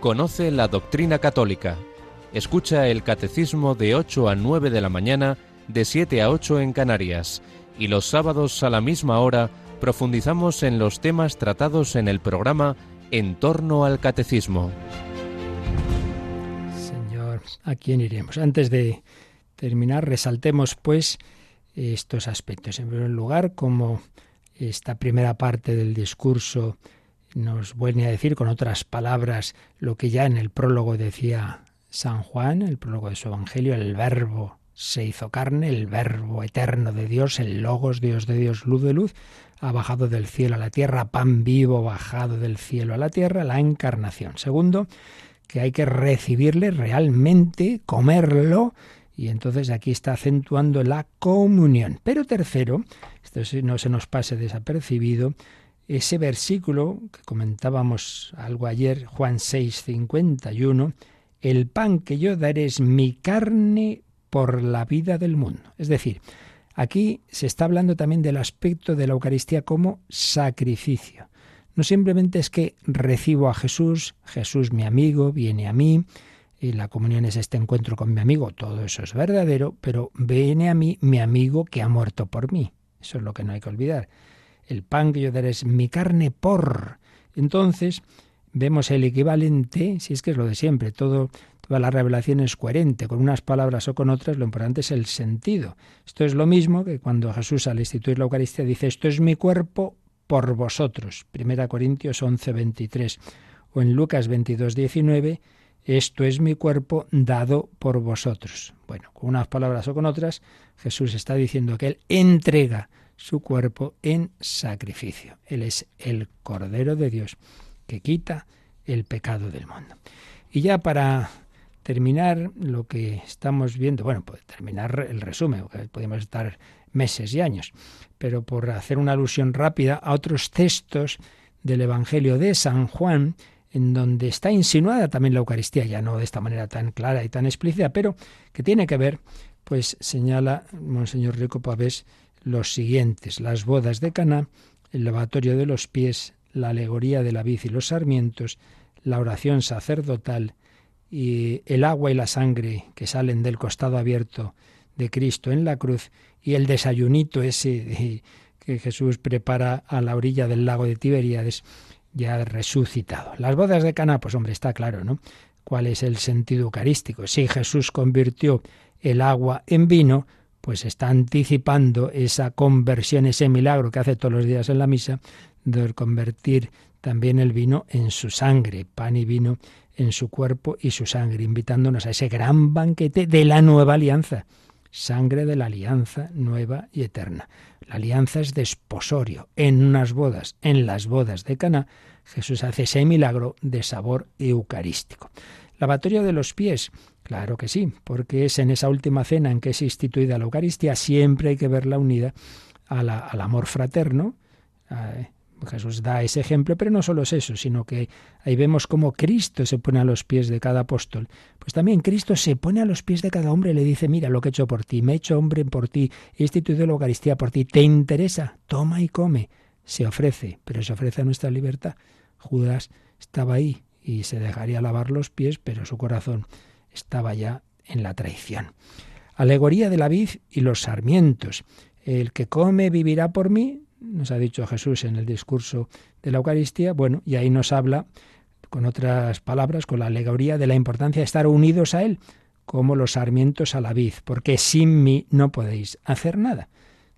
Conoce la doctrina católica. Escucha el catecismo de 8 a 9 de la mañana, de 7 a 8 en Canarias. Y los sábados a la misma hora profundizamos en los temas tratados en el programa En torno al catecismo. Señor, ¿a quién iremos? Antes de terminar, resaltemos pues estos aspectos. En primer lugar, como esta primera parte del discurso nos vuelve a decir con otras palabras lo que ya en el prólogo decía San Juan, el prólogo de su Evangelio, el verbo se hizo carne, el verbo eterno de Dios, el logos, Dios de Dios, luz de luz, ha bajado del cielo a la tierra, pan vivo bajado del cielo a la tierra, la encarnación. Segundo, que hay que recibirle realmente, comerlo, y entonces aquí está acentuando la comunión. Pero tercero, esto no se nos pase desapercibido, ese versículo que comentábamos algo ayer, Juan 6, 51, el pan que yo daré es mi carne por la vida del mundo. Es decir, aquí se está hablando también del aspecto de la Eucaristía como sacrificio. No simplemente es que recibo a Jesús, Jesús mi amigo, viene a mí, y la comunión es este encuentro con mi amigo, todo eso es verdadero, pero viene a mí mi amigo que ha muerto por mí. Eso es lo que no hay que olvidar el pan que yo daré es mi carne por. Entonces, vemos el equivalente, si es que es lo de siempre, todo, toda la revelación es coherente, con unas palabras o con otras, lo importante es el sentido. Esto es lo mismo que cuando Jesús al instituir la Eucaristía dice, esto es mi cuerpo por vosotros. Primera Corintios 11, 23. O en Lucas 22, 19, esto es mi cuerpo dado por vosotros. Bueno, con unas palabras o con otras, Jesús está diciendo que Él entrega su cuerpo en sacrificio. Él es el Cordero de Dios que quita el pecado del mundo. Y ya para terminar lo que estamos viendo, bueno, puede terminar el resumen, podemos estar meses y años, pero por hacer una alusión rápida a otros textos del Evangelio de San Juan, en donde está insinuada también la Eucaristía, ya no de esta manera tan clara y tan explícita, pero que tiene que ver, pues señala Monseñor Rico Pavés los siguientes: las bodas de Caná, el lavatorio de los pies, la alegoría de la vid y los sarmientos, la oración sacerdotal y el agua y la sangre que salen del costado abierto de Cristo en la cruz y el desayunito ese <laughs> que Jesús prepara a la orilla del lago de Tiberíades ya resucitado. Las bodas de Caná, pues hombre, está claro, ¿no? ¿Cuál es el sentido eucarístico? Si Jesús convirtió el agua en vino, pues está anticipando esa conversión, ese milagro que hace todos los días en la misa, de convertir también el vino en su sangre, pan y vino en su cuerpo y su sangre, invitándonos a ese gran banquete de la nueva alianza, sangre de la alianza nueva y eterna. La alianza es desposorio. En unas bodas, en las bodas de Caná, Jesús hace ese milagro de sabor eucarístico. Lavatorio de los pies, Claro que sí, porque es en esa última cena en que es instituida la Eucaristía, siempre hay que verla unida al amor fraterno. Jesús da ese ejemplo, pero no solo es eso, sino que ahí vemos cómo Cristo se pone a los pies de cada apóstol. Pues también Cristo se pone a los pies de cada hombre y le dice, mira lo que he hecho por ti, me he hecho hombre por ti, he instituido la Eucaristía por ti, ¿te interesa? Toma y come. Se ofrece, pero se ofrece a nuestra libertad. Judas estaba ahí y se dejaría lavar los pies, pero su corazón estaba ya en la traición. Alegoría de la vid y los sarmientos. El que come vivirá por mí, nos ha dicho Jesús en el discurso de la Eucaristía. Bueno, y ahí nos habla, con otras palabras, con la alegoría de la importancia de estar unidos a Él, como los sarmientos a la vid, porque sin mí no podéis hacer nada.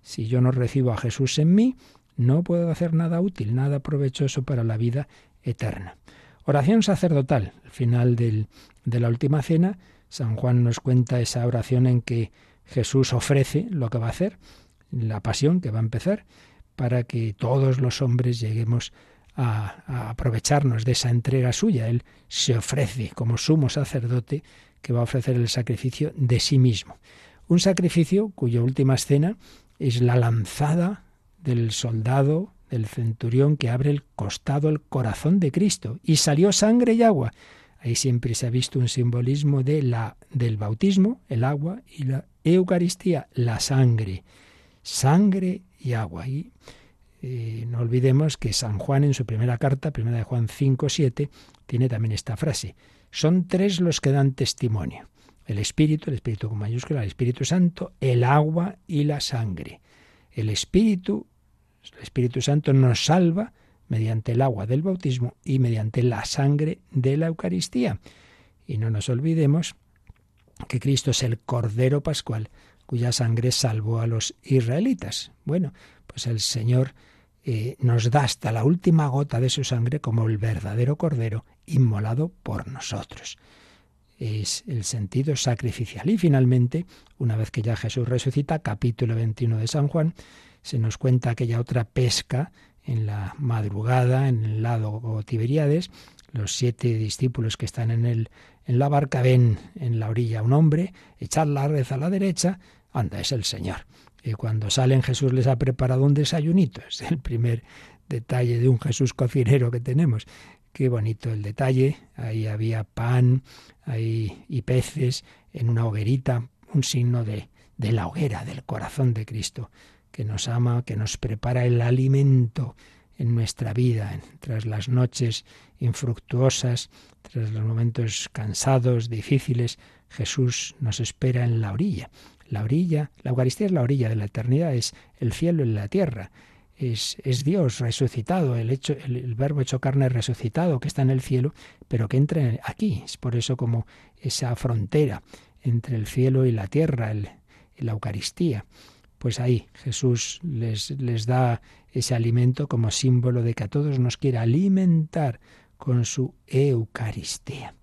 Si yo no recibo a Jesús en mí, no puedo hacer nada útil, nada provechoso para la vida eterna. Oración sacerdotal, al final del, de la última cena, San Juan nos cuenta esa oración en que Jesús ofrece lo que va a hacer, la pasión que va a empezar, para que todos los hombres lleguemos a, aprovecharnos de esa entrega suya. Él se ofrece como sumo sacerdote que va a ofrecer el sacrificio de sí mismo. Un sacrificio cuya última escena es la lanzada del soldado, del centurión que abre el costado, el corazón de Cristo, y salió sangre y agua. Ahí siempre se ha visto un simbolismo de la, del bautismo, el agua, y la Eucaristía, la sangre. Sangre y agua. Y eh, no olvidemos que San Juan en su primera carta, primera de Juan 5, 7, tiene también esta frase. Son tres los que dan testimonio. El Espíritu, el Espíritu con mayúscula, el Espíritu Santo, el agua y la sangre. El Espíritu, el Espíritu Santo nos salva mediante el agua del bautismo y mediante la sangre de la Eucaristía. Y no nos olvidemos que Cristo es el Cordero Pascual cuya sangre salvó a los israelitas. Bueno, pues el Señor eh, nos da hasta la última gota de su sangre como el verdadero Cordero inmolado por nosotros. Es el sentido sacrificial. Y finalmente, una vez que ya Jesús resucita, capítulo 21 de San Juan, se nos cuenta aquella otra pesca en la madrugada en el lado Tiberíades. Los siete discípulos que están en, el, en la barca ven en la orilla un hombre echar la red a la derecha. Anda, es el Señor. Y cuando salen Jesús les ha preparado un desayunito. Es el primer detalle de un Jesús cocinero que tenemos. Qué bonito el detalle. Ahí había pan ahí, y peces en una hoguerita, un signo de, de la hoguera, del corazón de Cristo, que nos ama, que nos prepara el alimento en nuestra vida, tras las noches infructuosas, tras los momentos cansados, difíciles, Jesús nos espera en la orilla la orilla, la Eucaristía es la orilla de la eternidad, es el cielo y la tierra. Es, es, Dios resucitado, el, el, verbo hecho carne resucitado que está en el cielo, pero que entra aquí. Es por eso como esa frontera entre el cielo y la tierra, la Eucaristía. Pues ahí Jesús les, les da ese alimento como símbolo de que a todos nos quiere alimentar con su Eucaristía.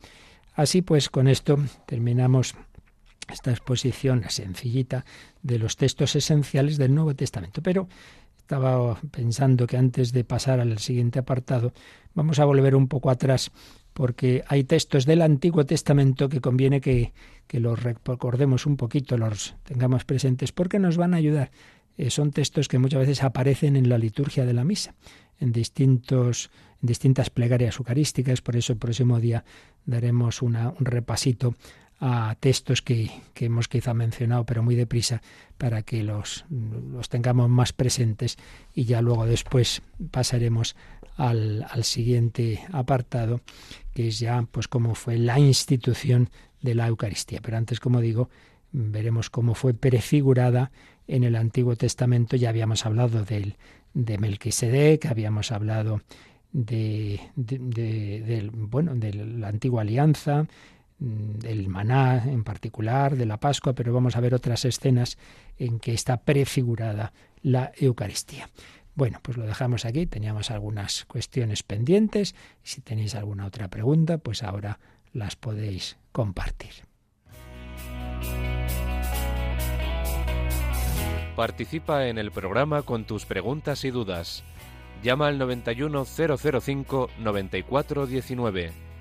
Así pues, con esto terminamos esta exposición sencillita de los textos esenciales del Nuevo Testamento. Pero estaba pensando que antes de pasar al siguiente apartado, vamos a volver un poco atrás porque hay textos del Antiguo Testamento que conviene que, que los recordemos un poquito, los tengamos presentes, porque nos van a ayudar. Eh, son textos que muchas veces aparecen en la liturgia de la misa, en distintos en distintas plegarias eucarísticas, por eso el próximo día daremos una, un repasito a textos que, hemos quizá mencionado, pero muy deprisa, para que los, los, tengamos más presentes y ya luego después pasaremos al, al siguiente apartado, que es ya pues cómo fue la institución de la Eucaristía. Pero antes, como digo, veremos cómo fue prefigurada en el Antiguo Testamento. Ya habíamos hablado del, de Melquisedec, habíamos hablado de, de, bueno, de la antigua alianza, del maná en particular, de la Pascua, pero vamos a ver otras escenas en que está prefigurada la Eucaristía. Bueno, pues lo dejamos aquí, teníamos algunas cuestiones pendientes si tenéis alguna otra pregunta, pues ahora las podéis compartir. Participa en el programa con tus preguntas y dudas. Llama al 91005 9419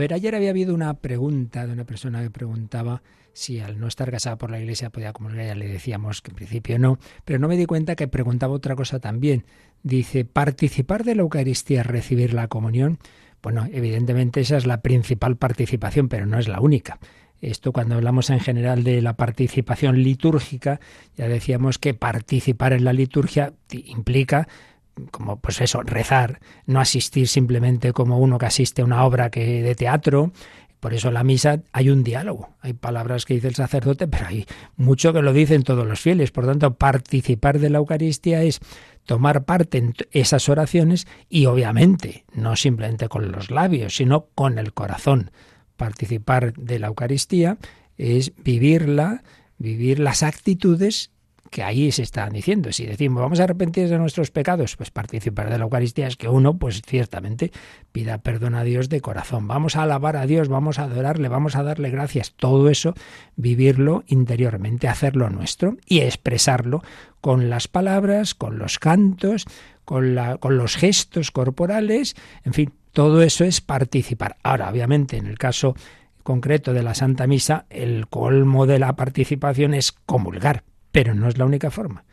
ver, ayer había habido una pregunta de una persona que preguntaba si al no estar casada por la iglesia podía comulgar, ya le decíamos que en principio no, pero no me di cuenta que preguntaba otra cosa también. Dice, ¿participar de la Eucaristía es recibir la comunión? Bueno, evidentemente esa es la principal participación, pero no es la única. Esto cuando hablamos en general de la participación litúrgica, ya decíamos que participar en la liturgia implica como pues eso, rezar, no asistir simplemente como uno que asiste a una obra que de teatro. Por eso en la misa hay un diálogo, hay palabras que dice el sacerdote, pero hay mucho que lo dicen todos los fieles. Por tanto, participar de la Eucaristía es tomar parte en esas oraciones y obviamente no simplemente con los labios, sino con el corazón. Participar de la Eucaristía es vivirla, vivir las actitudes que ahí se están diciendo. Si decimos vamos a arrepentir de nuestros pecados, pues participar de la Eucaristía es que uno, pues ciertamente, pida perdón a Dios de corazón. Vamos a alabar a Dios, vamos a adorarle, vamos a darle gracias. Todo eso, vivirlo interiormente, hacerlo nuestro y expresarlo con las palabras, con los cantos, con, la, con los gestos corporales, en fin, todo eso es participar. Ahora, obviamente, en el caso concreto de la Santa Misa, el colmo de la participación es comulgar, pero no es la única forma.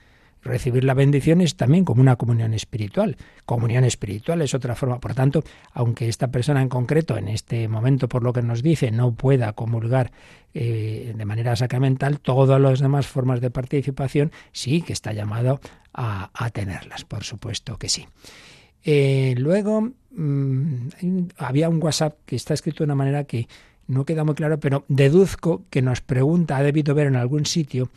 Recibir la bendición es también como una comunión espiritual. Comunión espiritual es otra forma. Por tanto, aunque esta persona en concreto, en este momento, por lo que nos dice, no pueda comulgar eh, de manera sacramental, todas las demás formas de participación sí que está llamado a, tenerlas, por supuesto que sí. Eh, luego, mm, había un WhatsApp que está escrito de una manera que no queda muy claro, pero deduzco que nos pregunta, ha debido ver en algún sitio,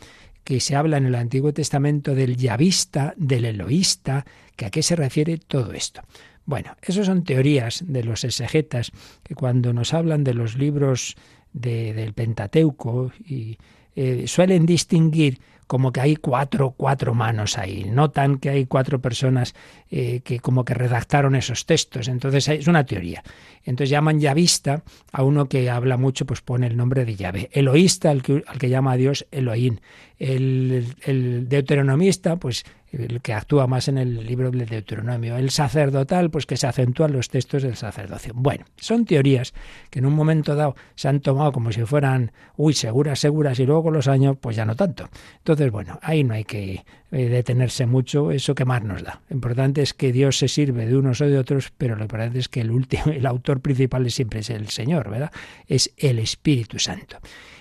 que se habla en el Antiguo Testamento del yavista, del eloísta, que a qué se refiere todo esto. Bueno, esas son teorías de los exegetas que cuando nos hablan de los libros del Pentateuco y eh, suelen distinguir como que hay cuatro, cuatro manos ahí, notan que hay cuatro personas eh, que como que redactaron esos textos, entonces es una teoría. Entonces llaman yavista a uno que habla mucho, pues pone el nombre de Yahvé. Eloísta al que, al que llama a Dios Elohim. El, el deuteronomista, pues el que actúa más en el libro del Deuteronomio. El sacerdotal, pues que se acentúan los textos del sacerdocio. Bueno, son teorías que en un momento dado se han tomado como si fueran, uy, seguras, seguras, y luego con los años, pues ya no tanto. Entonces, bueno, ahí no hay que eh, detenerse mucho, eso que más nos da. Lo importante es que Dios se sirve de unos o de otros, pero lo importante es que el último, el autor principal siempre es el Señor, ¿verdad? Es el Espíritu Santo.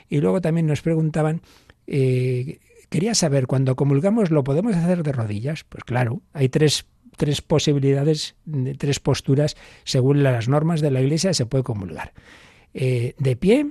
Y luego también nos preguntaban eh, Quería saber, cuando comulgamos, ¿lo podemos hacer de rodillas? Pues claro, hay tres, tres posibilidades, tres posturas, según las normas de la Iglesia se puede comulgar. Eh, de pie,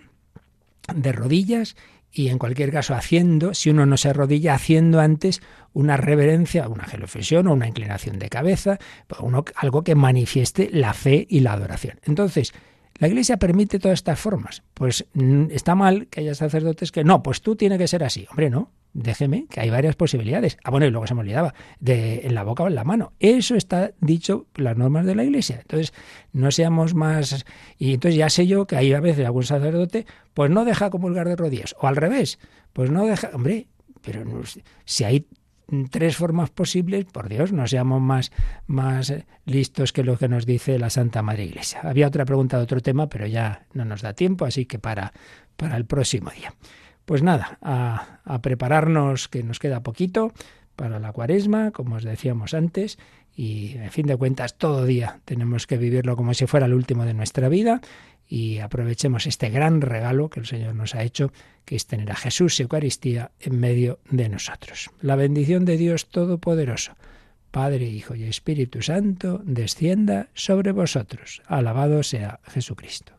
de rodillas y en cualquier caso haciendo, si uno no se arrodilla, haciendo antes una reverencia, una geloflexión o una inclinación de cabeza, pues uno, algo que manifieste la fe y la adoración. Entonces, la Iglesia permite todas estas formas. Pues mm, está mal que haya sacerdotes que no, pues tú tiene que ser así. Hombre, no, déjeme que hay varias posibilidades. Ah, bueno, y luego se me olvidaba, de en la boca o en la mano. Eso está dicho las normas de la Iglesia. Entonces, no seamos más... Y entonces ya sé yo que hay a veces algún sacerdote, pues no deja comulgar de rodillas. O al revés, pues no deja... Hombre, pero si hay tres formas posibles, por Dios, no seamos más, más listos que lo que nos dice la Santa Madre Iglesia. Había otra pregunta de otro tema, pero ya no nos da tiempo, así que para, para el próximo día. Pues nada, a, prepararnos, que nos queda poquito para la cuaresma, como os decíamos antes, y en fin de cuentas todo día tenemos que vivirlo como si fuera el último de nuestra vida y aprovechemos este gran regalo que el Señor nos ha hecho, que es tener a Jesús y Eucaristía en medio de nosotros. La bendición de Dios Todopoderoso, Padre, Hijo y Espíritu Santo, descienda sobre vosotros. Alabado sea Jesucristo.